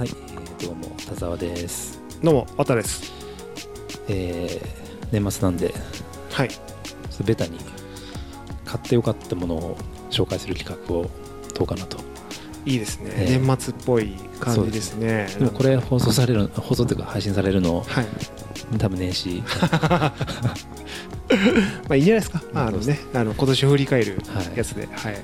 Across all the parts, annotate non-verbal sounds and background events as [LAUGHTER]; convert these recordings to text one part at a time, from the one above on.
はい、えーどうも田沢です。どうも、わたです。えー年末なんで、はい。ちょっとベタに買ってよかったものを紹介する企画をどうかなと。いいですね。ええ年末っぽい感じですね。でもこれ放送される放送というか配信されるのはい。多分年始、[LAUGHS] まあいいんじゃないですか。あのね、あの今年を振り返るはいやつで。はい。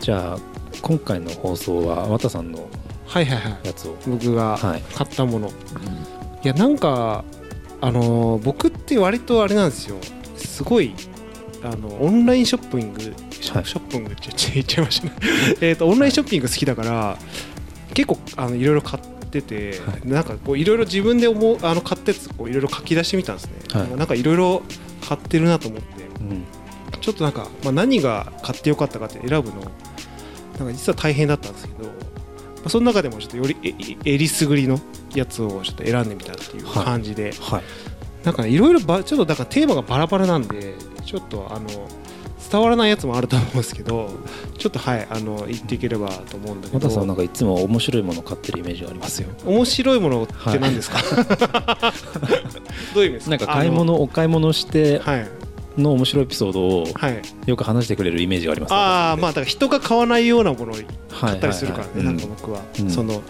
じゃあ今回の放送は綿さんのはいはいはい。やつを、僕がはい。買ったもの。いや、なんか、あのー、僕って割とあれなんですよ。すごい、あの、オンラインショッピング、ショはい。ショッピングって言っちゃ言っちゃいました。ね。[LAUGHS] えっと、オンラインショッピング好きだから、結構、あの、いろいろ買ってて、はい。なんかこういろいろ自分で思うあの買ったやつこういろいろ書き出してみたんですね、はい。なんかいろいろ買ってるなと思って。うん。ちょっとなんか、まあ、何が買ってよかったかって選ぶのなんか実は大変だったんですけど、まあ、その中でもちょっとよりええりすぐりのやつをちょっと選んでみたっていうはい。感じで、はい。なんかねいろいろばちょっとだからテーマがバラバラなんでちょっとあの伝わらないやつもあると思うんですけどちょっとはいあの言っていければと思うんだけ綿さんはどなんかいつも面白いものを買ってるイメージがありますよ。面白いものって何ですか、どういう意味ですか？なんか買い物お買い物してはいの面白いエピソードをはい。よく話してくれるイメージがあります、ああまあだから人が買わないようなものをはい買ったりするからね、はいはいなんか僕は、うん。その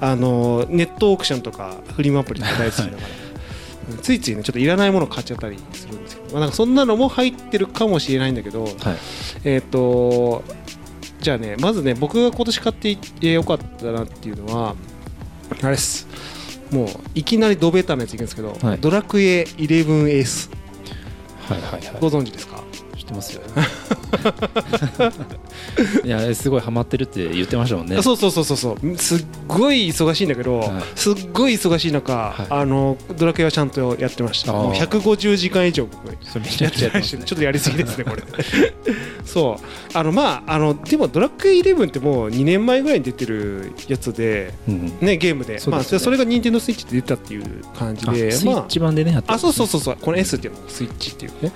あのネットオークションとかフリマアプリとか大好きだから、ついついねちょっといらないもの買っちゃったりするんですけど、まあ、なんかそんなのも入ってるかもしれないんだけど、はい。えっ、とじゃあねまずね僕が今年買ってよかったなっていうのはあれです。もういきなりドベタなやついくんですけど、はい。ドラクエ 11S はいはいはいご存知ですか？ってますよ。[LAUGHS] いやすごいハマってるって言ってましたもんね。そうそうそうそうそう。すっごい忙しいんだけど、はい。すっごい忙しい中、はい。あのドラクエはちゃんとやってました。あー。もう150時間以上僕やってましたちょっとやりすぎですねこれ。そう。あのまああのでもドラクエ11ってもう2年前ぐらいに出てるやつでうんねゲームで。そね。まあ、それが任天堂スイッチで出たっていう感じあでスイッチ版でねやってあそうそううそうそう。この S っていうのがスイッチっていうね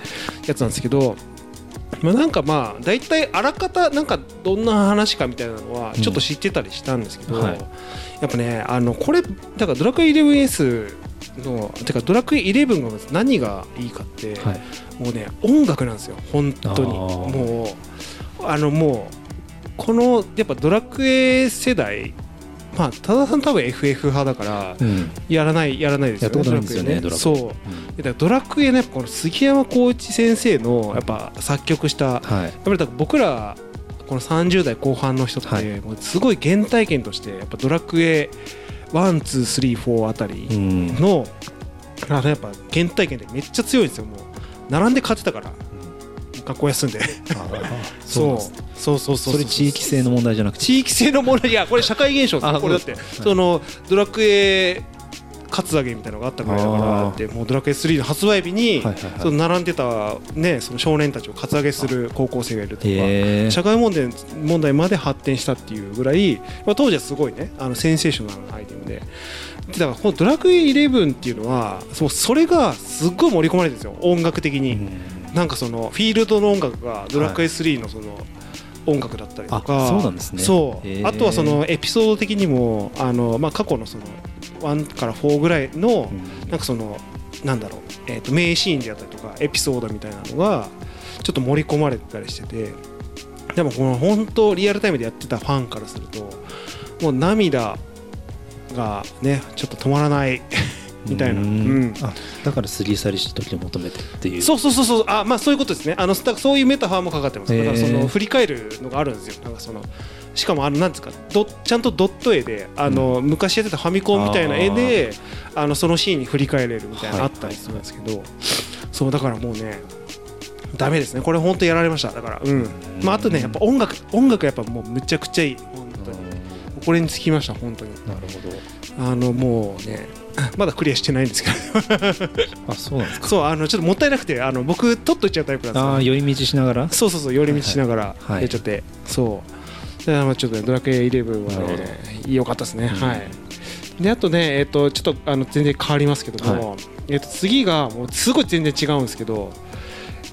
やつなんですけどまあなんかまあ大体あらかたなんかどんな話かみたいなのはうんちょっと知ってたりしたんですけど、はい。やっぱねあのこれだからドラクエ 11S のてかドラクエ11がまず何がいいかって、はい。もうね音楽なんですよ本当に。もうあのもうこのやっぱドラクエ世代まあ多田さん多分 FF 派だからうん。やらないやらないですよね。ドラクエ。そう。ドラクエだからドラクエのやっぱこの杉山浩一先生のやっぱ作曲したやっはいぱりだから僕らこの30代後半の人って、はい。もうすごい原体験としてやっぱドラクエ123あたりうん。の、あのやっぱ原体験でめっちゃ強いんですよ。もう並んで買ってたから学校休んで。あそう。そうそうそうそれ地域性の問題じゃなくて。地域性の問題。いやこれ社会現象。ですこれだってそのドラクエカツアゲみたいなのがあったぐらいだからってもうドラクエ3の発売日に、その並んでた、ね、その少年たちをカツアゲする高校生がいるとか、社会問題問題まで発展したっていうぐらい、まあ、当時はすごいねあのセンセーショナルなアイテムで。でだからこのドラクエ11っていうのはそれがすっごい盛り込まれてるんですよ音楽的に、なんかそのフィールドの音楽がドラクエ3のその音楽だったりとか、あそうなんですね。あとはそのエピソード的にもあの、まあ、過去のその1から4ぐらいのなんかそのなんだろう、えー、と名シーンであったりとかエピソードみたいなのがちょっと盛り込まれてたりしてて。でもこの本当リアルタイムでやってたファンからするともう涙がねちょっと止まらないみたいな、ううん。ん、あだからスリーサリ時々求めてっていう。そうそうそうそう。あまあそういうことですね。あのそういうメタファーもかかってます。だからその振り返るのがあるんですよ。なんかそのしかもあのなんですかドちゃんとドット絵であの、昔やってたファミコンみたいな絵であのそのシーンに振り返れるみたいなのあったりするんですけど、そうだからもうねダメですね。これ本当やられました。だからうん、まあ、あとねやっぱ音楽音楽やっぱもうむちゃくちゃいい。本当に。これにつきました本当に。なるほど。あのもうねまだクリアしてないんですけど。あそうなんですか。そうあのちょっともったいなくてあの僕取っといちゃうタイプなんですよ。ああ寄り道しながら？そうそうそう寄り道しながらはいやっちゃって、そう。だからまあちょっとねドラクエ11はなるね良かったですね、うん。はい。であとねえっ、とちょっとあの全然変わりますけども、えっ、と次がもうすごい全然違うんですけど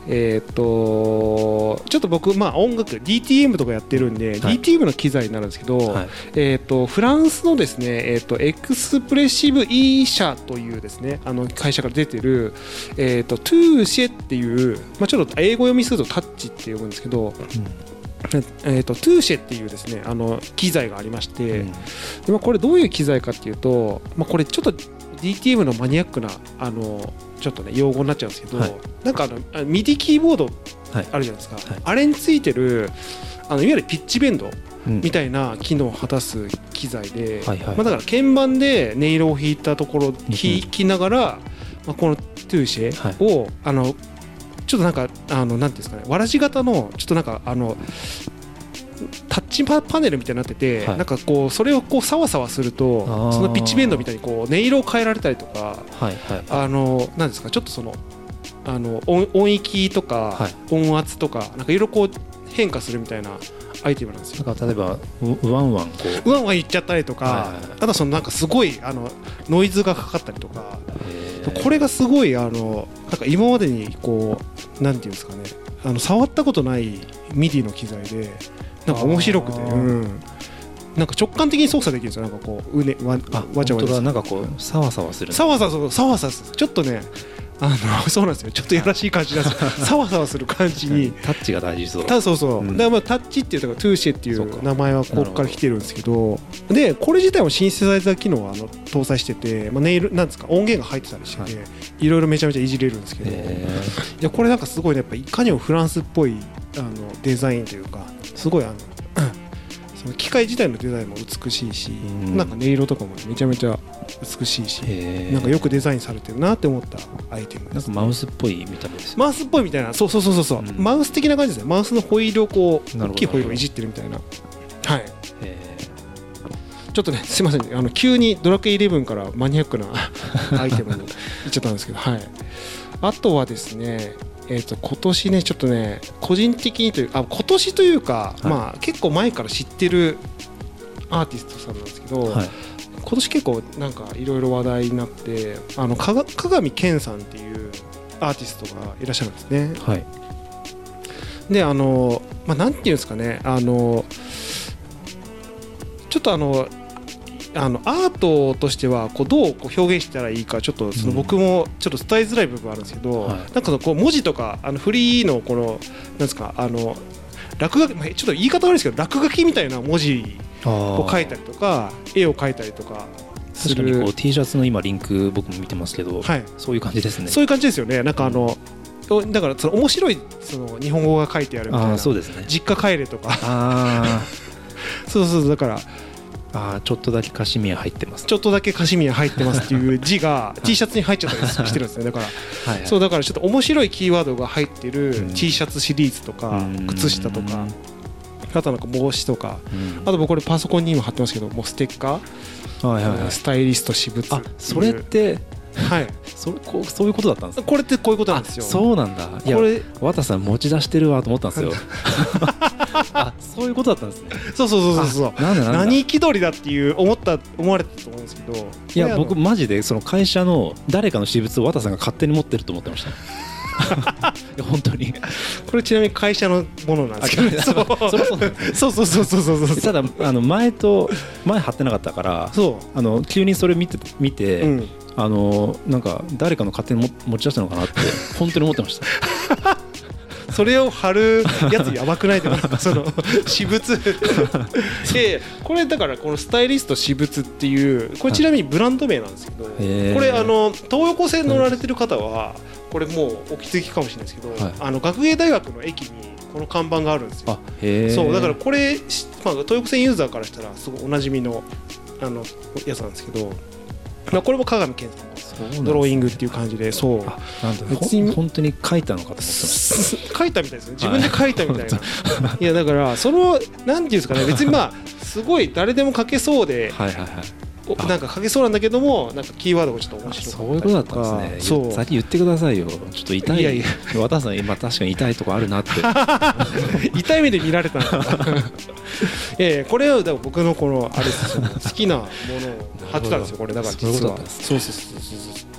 えっ、とちょっと僕まあ音楽 DTM とかやってるんで、はい。DTM の機材になるんですけど、はい。えっ、とフランスのですねえっ、とエクスプレッシブ E 社というですねあの会社から出てるえっ、と Touché っていうまあちょっと英語読みするとタッチって呼ぶんですけど、えー、と Touché っていうですねあの機材がありまして、うん。でまあ、これどういう機材かっていうと、まあ、これちょっと DTM のマニアックなあのちょっとね用語になっちゃうんですけど、はい。なんかあのあ MIDI キーボードはい。あるじゃないですか、はい。あれについてるあのいわゆるピッチベンドうん。みたいな機能を果たす機材で、はいはいまあ、だから鍵盤で音色を弾いたところを弾きながら、まあ、このトゥーシェを、あのちょっとなんかあのなんていうんですかねわらじ型のちょっとなんかあのタッチパパネルみたいになってて、はい。なんかこうそれをこうサワサワするとそのピッチベンドみたいにこう音色を変えられたりとかはいはい。あのなんですかちょっとそのあの音音域とかはい。音圧とかなんかいろいろこう変化するみたいなアイテムなんですよ。なんか例えばうワンワンこう。うわんわん言っちゃったりとか、はいはいはい。あとはそのなんかすごいあのノイズがかかったりとか、えー。これがすごいあのなんか今までにこうなんていうんですかねあの触ったことない MIDI の機材でなんか面白くて、うん、なんか直感的に操作できるんですよ。なんかこううねわあわちゃわちゃ。なんかこうサワサワする。サワサワそうサワサワす。るちょっとねあの [LAUGHS] そうなんですよ。ちょっとやらしい感じなんですよ。サワサワする感じに。タッチが大事そうただそうそう、うん。だからまあタッチっていうとかトゥーシェっていそう名前はここから来てるんですけど。でこれ自体もシンセサイザー機能はあの搭載してて、まあ、ネイルなんですか音源が入ってたりしてて、、はい。ろいろめちゃめちゃいじれるんですけど、えいやこれなんかすごいねやっぱいかにもフランスっぽいあのデザインというかすごいあのその機械自体のデザインも美しいし、うん。なんか音色とかもめちゃめちゃ美しいし、え。なんかよくデザインされてるなって思ったアイテムです。なんかマウスっぽい見た目ですよマウスっぽいみたいなそうそうそうそうそう、うん。マウス的な感じですねマウスのホイールをこう大きいホイールをいじってるみたいな。はい。え。ちょっとねすいません。あの急にドラクエ11からマニアックなアイテムにいっちゃったんですけどはい。あとはですねえー、と今年ねちょっとね個人的にというあ今年というか、はい。まあ結構前から知ってるアーティストさんなんですけど、ーはい。今年結構なんかいろいろ話題になってあのかが加賀美健さんっていうアーティストがいらっしゃるんですね。はい。であの、まあ、なんていうんですかねあのちょっとあのあのアートとしてはこうどうこう表現したらいいかちょっとそのうん僕もちょっと伝えづらい部分あるんですけど、はい。なんかそのこう文字とかあのフリーのこのなんですかあの落書きまあちょっと言い方悪いですけど落書きみたいな文字を書いたりとか絵を描いたりとか確かにこう T シャツの今リンク僕も見てますけど、はい、そういう感じですね。そういう感じですよね。なんかあのだからその面白いその日本語が書いてあるみたいあな。あそうですね。実家帰れとか。あ [LAUGHS] そうそうそう。だからーあーちょっとだけカシミヤ入ってます。ちょっとだけカシミヤ入ってますっていう字が [LAUGHS] T シャツに入っちゃったりしてるんですねだからはいはい。そうだからちょっと面白いキーワードが入ってるうん。T シャツシリーズとかうん。靴下とかあとなんか帽子とかうん。あと僕これパソコンに今貼ってますけどもうステッカはいはいはい。ースタイリスト私物あそれってはい。それこうそういうことだったんですね。これってこういうことなんですよ。あそうなんだ。いやこれ綿さん持ち出してるわと思ったんですよ。[LAUGHS] あそういうことだったんですね。そうそうそうそうそう。あなんだ何気取りだっていう思った思われてたと思うんですけど。いや僕マジでその会社の誰かの私物を綿さんが勝手に持ってると思ってました。[LAUGHS] いや本当に。これちなみに会社のものなんですけど。あそう。だそうそうそうそうそうそうそう。ただあの前と前貼ってなかったからそあの急にそれ見て見て、う、うん、あのなんか誰かの勝手にも持ち出したのかなって [LAUGHS] 本当に思ってました。[LAUGHS] それを貼るやつやばくないでもその私物。[LAUGHS] でこれだからこのスタイリスト私物っていうこれちなみにブランド名なんですけど、これあの東横線乗られてる方はこれもうお気づきかもしれないですけど、はい。あの学芸大学の駅にこの看板があるんですよ。そうだからこれ、しまあ、東横線ユーザーからしたらすごいおなじみのあのやつなんですけど、まあ、これも鏡健さんのドローイングっていう感じでそう。あなんだ別に本当に書いたのかと思って書いたみたいですね自分で書いたみたいな、[LAUGHS] い、やだからそのなんていうんですかね。別にまあすごい誰でも書けそうで、たはいはいはいなんか書けそうなんだけどもなんかキーワードがちょっと面あ白かそういうことだったんですねそう先言ってくださいよ。ちょっと痛い。いやいや。綿さん今確かに痛いとこあるなって。[LAUGHS] 痛い目で見られたのか。いやいやこれはだから僕のこのあれ好きなものを貼ってたんですよこれ。だから実は。そういうことだったんですそうそうそうそうそう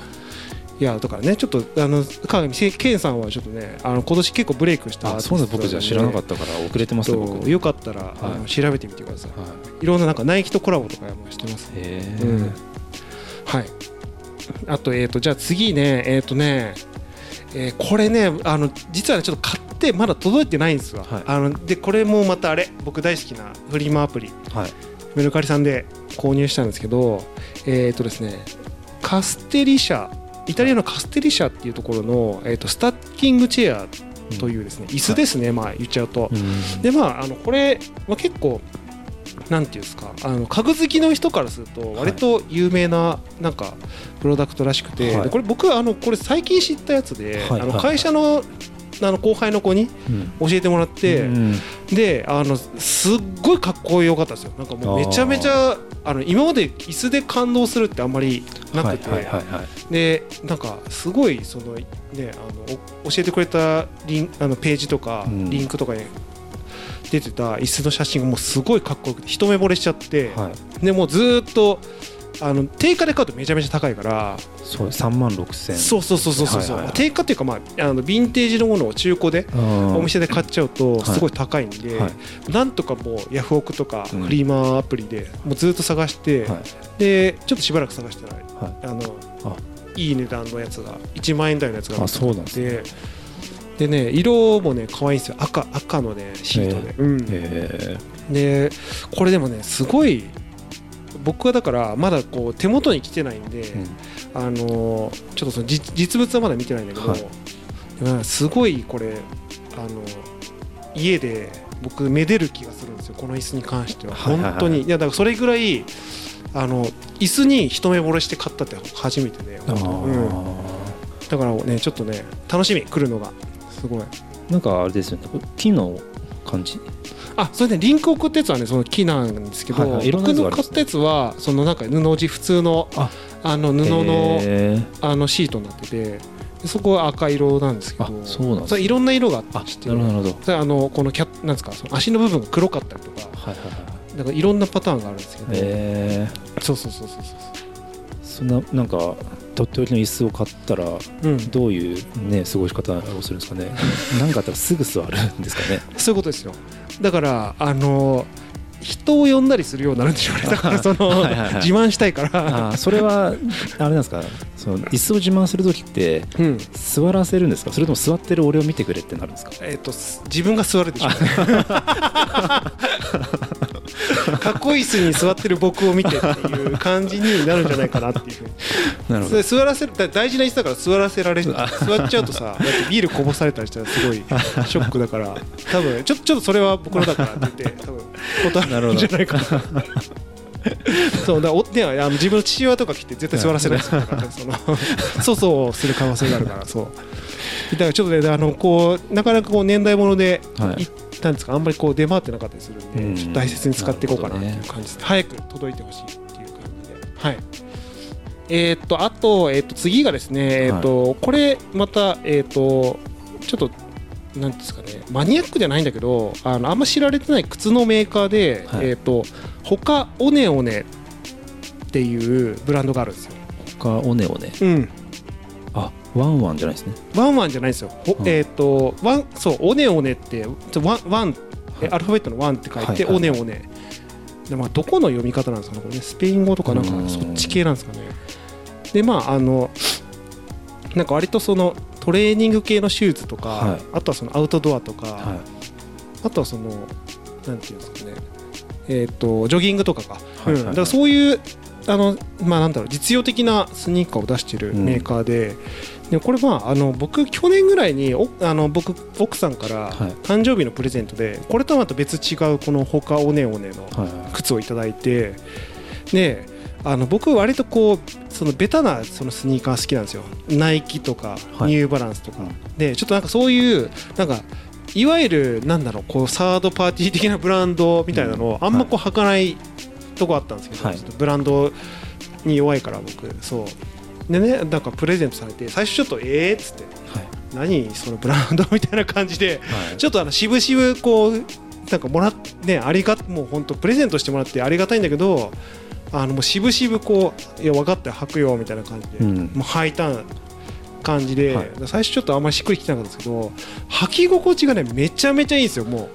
いいやだからねちょっとあの川上健さんはちょっとねあの今年結構ブレイクしたあそうだ僕じゃ知らなかったから遅れてますね僕。よかったら、あの調べてみてください、い、ろんななんかナイキとコラボとかもしてますへえ、うん、はい。あとえっ、ー、とじゃあ次ねえっ、ー、とねえー、これねあの実はねちょっと買ってまだ届いてないんですわ、はい、あのでこれもまたあれ僕大好きなフリマアプリ、はい、メルカリさんで購入したんですけどえっ、ー、とですねカステリ社イタリアのカステリ社っていうところの、えーと、スタッキングチェアというですね、椅子ですね、まあ言っちゃうと。でまああのこれ、まあ、結構なんていうんですかあの家具好きの人からすると割と有名ななんかプロダクトらしくて、はい、これ僕あのこれ最近知ったやつで、はい、あの会社のあの後輩の子に教えてもらって、うん、であのすっごいかっこよかったですよ。なんかもうめちゃめちゃあの今まで椅子で感動するってあんまりなくて、でなんかすごいそのねあの教えてくれたリンあのページとかリンクとかに出てた椅子の写真がもうすごいかっこよくて一目惚れしちゃって、はい、でもうずっとあの定価で買うとめちゃめちゃ高いから。そう3万6千。そうそうそうそうそう、はいはい、定価っていうかまああのヴィンテージのものを中古でお店で買っちゃうとすごい高いんで、はい、なんとかもうヤフオクとかフリーマーアプリでもうずっと探して、はい、でちょっとしばらく探したら、はい、あのいい値段のやつが1万円台のやつがあってでね。色もね可愛いんですよ。赤赤のねシートで、うん、でこれでもねすごい僕はだからまだこう手元に来てないんで、うん、あのちょっとその実物はまだ見てないんだけど、はい、すごいこれあの家で僕めでる気がするんですよこの椅子に関しては。本当に。いやだからそれぐらいあの椅子に一目惚れして買ったって初めてで、うん、だからねちょっとね楽しみ来るのが。すごい。なんかあれですよね木の感じ？あそれで、ね、リンク送ったやつはねその木なんですけど、はいはい、僕の買ったやつはそのなんか布地普通のあの布のあのシートになっててそこは赤色なんですけどそうなんいろんな色があってなるほど。あのこのキャなんですかその足の部分が黒かったりとか、はいはいはい、だからいろんなパターンがあるんですけどそうそうそうそうそうそんななんかとっておきの椅子を買ったら、どういうね過ごし方をするんですかね。[LAUGHS] 何かあったらすぐ座るんですかね。そういうことですよだからあの人を呼んだりするようになるんでしょうね。[LAUGHS] だからそのはい、自慢したいから。あそれはあれなんですか？その椅子を自慢する時って、うん、座らせるんですか？それとも座ってる俺を見てくれってなるんですか？えっ、と自分が座るでしょう [LAUGHS] かっこいい椅子に座ってる僕を見てっていう感じになるんじゃないかなっていうふうに。[LAUGHS] なるほど。座らせる大事な椅子だから座らせられる [LAUGHS] 座っちゃうとさ [LAUGHS] ビールこぼされたりしたらすごいショックだから多分ちょちょっとそれは僕のだからって言って多分断るんじゃないかな。そうだおではあの自分の父親とか来て絶対座らせないですから、そのそうそうする可能性があるからそう。だからちょっとねあのこうなかなかこう年代物で、はい、なんですかあんまりこう出回ってなかったりするんで、うん、ちょっと大切に使っていこうかなっていう感じです、ね、早く届いてほしいっていう感じで。はい。えー、っとあと,、えー、っと次がですね、えー、っとこれまたえっとちょっとなんですかねマニアックじゃないんだけどあのあんま知られてない靴のメーカーで、はい、えっと他オネオネっていうブランドがあるんですよ。他オネオネ。うん。あワンワンじゃないですね。ワンワンじゃないですよ、うん、えっ、ー、とワンそうオネオネってワンワン、はい、アルファベットのワンって書いて、はいはい、オネオネ。でまあどこの読み方なんですかねこれね。スペイン語とかなんかそっち系なんですかね。でまああのなんか割とそのトレーニング系のシューズとか、はい、あとはそのアウトドアとか、はい、あとはそのなんていうんですかね。えっ、ー、とジョギングとかか、はいはいはい、うん、だからそういうあのまあなんだろう実用的なスニーカーを出しているメーカーで、うん、でこれまああの僕去年ぐらいにおあの僕奥さんから誕生日のプレゼントでこれとはまた別違うこのほかおねおねの靴をいただいてであの僕割とこうそのベタなそのスニーカー好きなんですよ。ナイキとかニューバランスとか、でちょっとなんかそういうなんかいわゆるなんだろうこうサードパーティー的なブランドみたいなのをあんまこう履かないとこあったんですけど、はい、ブランドに弱いから僕そうでねなんかプレゼントされて最初ちょっとええっつって、はい、何そのブランドみたいな感じで、はい、ちょっとあの渋々こうなんかもらねありがもう本当プレゼントしてもらってありがたいんだけどあのもう渋々こういや分かって履くよみたいな感じで、うん、もう履いたん感じで、はい、最初ちょっとあんまりしっくりきてなかったんですけど履き心地がねめちゃめちゃいいんですよもう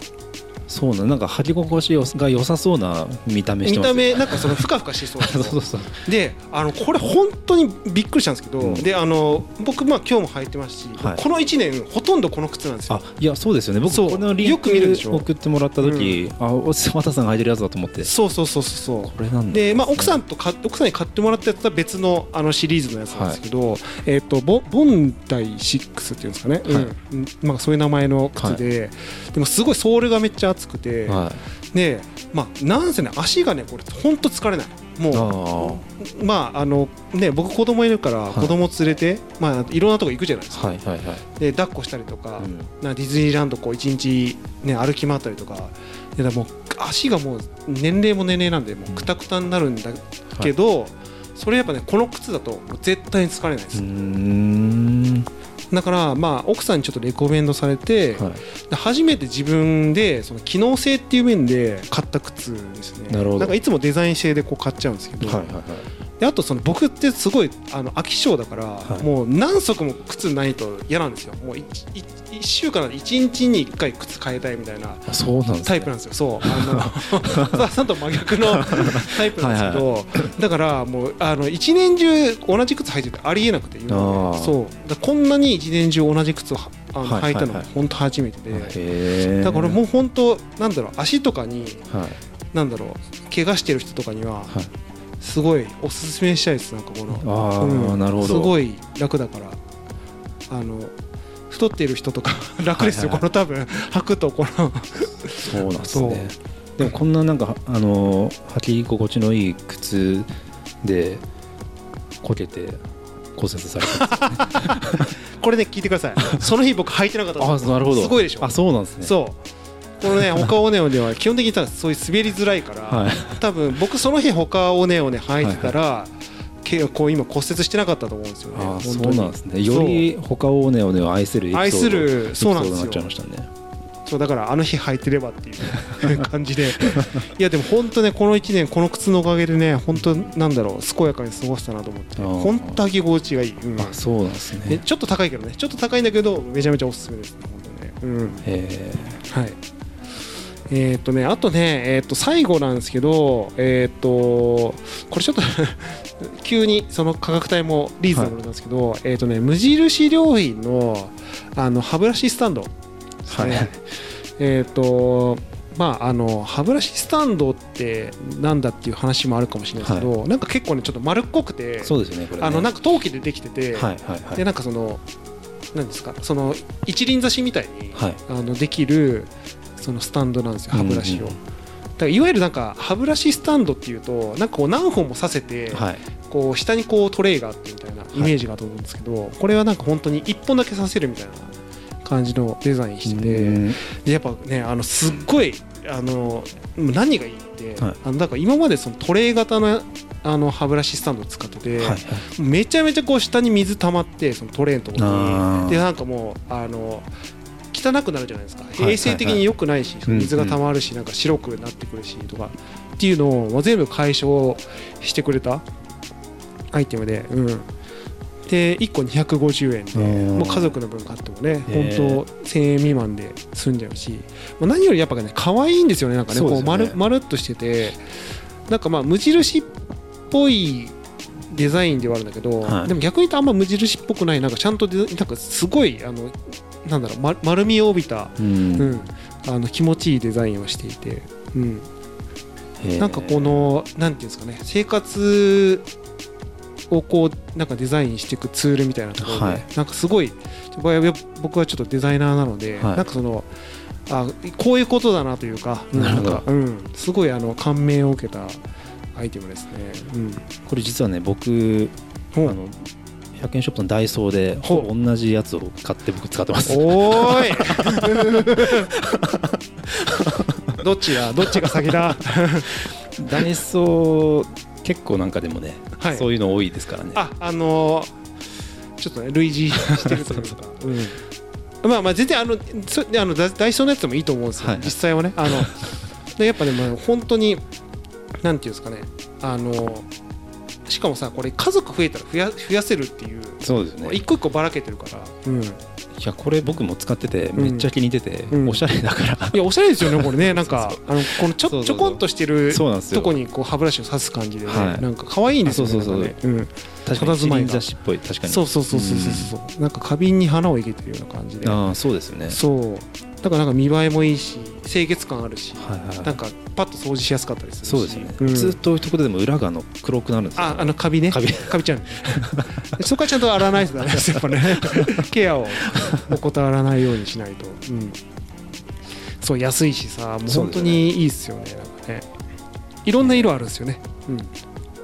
そうななんか履き心地が良さそうな見た目見た目なんかそのふかふかしそう [LAUGHS] そうそうそう。であのこれ本当にびっくりしたんですけど、うん、であの僕まあ今日も履いてますし、はい、この1年ほとんどこの靴なんですよ。あいやそうですよね。僕このリンク送ってもらった時、うん、あ和田さんが履いてるやつだと思って。そうそうそうそうこれなんで、ね、まあ奥さんとか奥さんに買ってもらったやつは別のあのシリーズのやつなんですけど、はい、えっ、ー、とボボンダイ6っていうんですかね、はい、うん、まあそういう名前の靴で、はい、でもすごいソールがめっちゃ厚くて、はい。でまあなんせね足がねこれ本当疲れない。もうまああのね僕子供いるから子供連れて、はい、まあいろんなとこ行くじゃないですか、はいはいはい、で抱っこしたりとかうん、なディズニーランドこう一日ね歩き回ったりとかでもう足がもう年齢も年齢なんでもうくたくたになるんだけど、うん。はい、それやっぱねこの靴だと絶対に疲れないですだからまあ奥さんにちょっとレコメンドされて、はい、初めて自分でその機能性っていう面で買った靴ですね。なるほど。なんかいつもデザイン性でこう買っちゃうんですけど、はいはいはいであとその僕ってすごいあの飽き性だから、はい、もう何足も靴ないと嫌なんですよ。もう 1, 1週間で1日に1回靴変えたいみたいなタイプなんですよ。そう。あの [LAUGHS] さんと真逆の [LAUGHS] タイプなんですけどはい、だからもうあの一年中同じ靴履いててありえなくてそう。だこんなに一年中同じ靴をあの履いたのが本当初めてで、だからもう本当なんだろう足とかに、はい、なんだろう怪我してる人とかには、すごいおすすめしたいですなんかこの。あ、うん、なるほど。すごい楽だから。あの太っている人とか [LAUGHS] 楽ですよ、はいはい、この多分履くとこの。そうなんですね。でもこんななんかあの履き心地のいい靴でこけて骨折された、ね、[LAUGHS] これね聞いてください。その日僕履いてなかったあなるほど。すごいでしょ。あそうなんですね。そうこのね他オネオネは基本的にそういう滑りづらいから、はい、多分僕その日他オネオネ履いてたら、はい、こう今骨折してなかったと思うんですよね。あそうなんですね。より他オネオネを愛する愛するそうなんですよ。ね、そうだからあの日履いてればっていう感じで。いやでも本当ねこの1年この靴のおかげでね本当なんだろう健やかに過ごしたなと思って本当履き心地がいい、うん、あそうなんですね。ちょっと高いけどねちょっと高いんだけどめちゃめちゃおすすめですね本当ね。うん。へえはいえっ、とね、あとね、えっ、と、最後なんですけど、えっ、と、これちょっと [LAUGHS] 急にその価格帯もリーズナブルなんですけど、はい、えっ、とね、無印良品の、あの、歯ブラシスタンド、ね、はい。えっ、と、まあ、あの歯ブラシスタンドってなんだっていう話もあるかもしれないですけど、はい、なんか結構ねちょっと丸っこくてそうですねこれ、ね、あのなんか陶器でできてて、はいはいはい、でなんかそのなんですかその一輪挿しみたいに、はい、あのできるそのスタンドなんですよ歯ブラシを。だからいわゆるなんか歯ブラシスタンドっていうとなんかこう何本もさせて、こう下にこうトレイがあってみたいなイメージがあると思うんですけど、これはなんか本当に1本だけさせるみたいな感じのデザインしててでやっぱねあのすっごいあの何がいいって、あのだから今までそのトレイ型のあの歯ブラシスタンドを使ってて、めちゃめちゃこう下に水溜まってそのトレーのところに。でなんかもうあの汚くなるじゃないですか。衛生的に良くないし、水がたまるしなんか白くなってくるしとかっていうのを全部解消してくれたアイテムで、うん、で1個250円でもう家族の分買ってもね本当1000円未満で済んじゃうし、まあ、何よりやっぱね可愛いんですよねなんかねこうまるまるっとしててなんかまあ無印っぽいデザインではあるんだけど、はい、でも逆に言うとあんま無印っぽくないなんかちゃんとなんかすごいあのなんだろう、ま、丸みを帯びた、うん、うん、あの気持ちいいデザインをしていて、うん、なんかこのなんていうんですかね生活をこうなんかデザインしていくツールみたいなところで、はい、なんかすごい僕はちょっとデザイナーなので、はい、なんかそのあこういうことだなというかなんか、うん、すごいあの感銘を受けたアイテムですね、うん、これ実はね僕あの100円ショップのダイソーで同じやつを買って僕使ってます。おーい。[LAUGHS] どっちだどっちが先だ？ダイソー結構なんかでもね、はい、そういうの多いですからね。ああのー、ちょっとね類似してるとか。[LAUGHS] うん、まあまあ全然あのそあのダイソーのやつでもいいと思うんですよ、はい、実際はね。あの [LAUGHS] やっぱね、まあ、本当になんていうんですかね。あのしかもさこれ家族増えたら増や増やせるっていうそうですね。一個一個ばらけてるから、うん、いいやこれ僕も使っててめっちゃ気に入ってて、うん。おしゃれだから、やおしゃれですよねこれね。[LAUGHS] なんかあのこのちょちょこんとしてるそうなんですよ。とこにこう歯ブラシを刺す感じでね、はい。なんか可愛いんですよねそうそうそう。ね。うん。確かに佇まいが。七輪雑誌っぽい。確かに。そうそうそうそうそうそう、なんか花瓶に花を生けてるような感じで。ああそうですよね。そう。だからなんか見栄えもいいし清潔感あるし、はいはい。なんかパッと掃除しやすかったりするし。そうですね、ん。ずっと置いとくとでも裏があの黒くなるんですよ、ああのカビね。カビ。カビちゃんそこはちゃんと洗わないとダメです [LAUGHS] やっぱねケアを怠らないようにしないと、うん、そう安いしさもう本当にいいっすよね。なんかね。いろんな色あるんですよね、うん、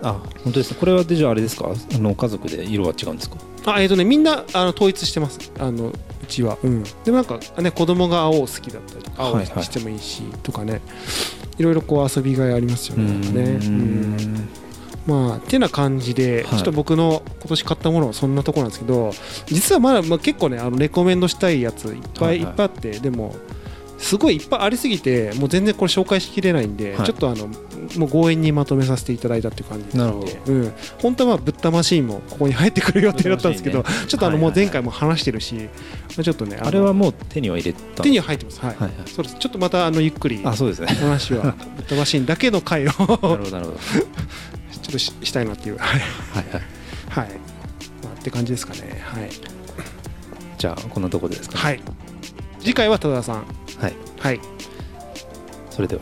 あ本当ですね。これはでじゃああれですか？あの家族で色は違うんですか？あえっ、とねみんなあの統一してます。あのうちは、うん、でもなんかね子供が青好きだったりとか青してもいいし、とかねいろいろこう遊びがいありますよね。うん。まあてな感じで、はい。ちょっと僕の今年買ったものはそんなところなんですけど実はまだ、まあ、結構ねあのレコメンドしたいやついっぱい、はいい。はいっぱいあってでもすごいいっぱいありすぎてもう全然これ紹介しきれないんで、はい。ちょっとあのもう強引にまとめさせていただいたっていう感じなるほど。うん、本当はまあブッダマシーンもここに入ってくる予定だったんですけど、ねちょっとあのもう前回も話してるし、まあちょっとねのあれはもう手には入れた手には入ってます。はい、はいはい。そうです。ちょっとまたあのゆっくりあそうですね。話はブッダマシーンだけの回を。ちょなるほどなるほど。[LAUGHS] っとししたいなっていう。はい。はいはい。はい、まあ、って感じですかね。はい、じゃあこんなところでですかね。はい、次回は多田さん。はい。はい。それでは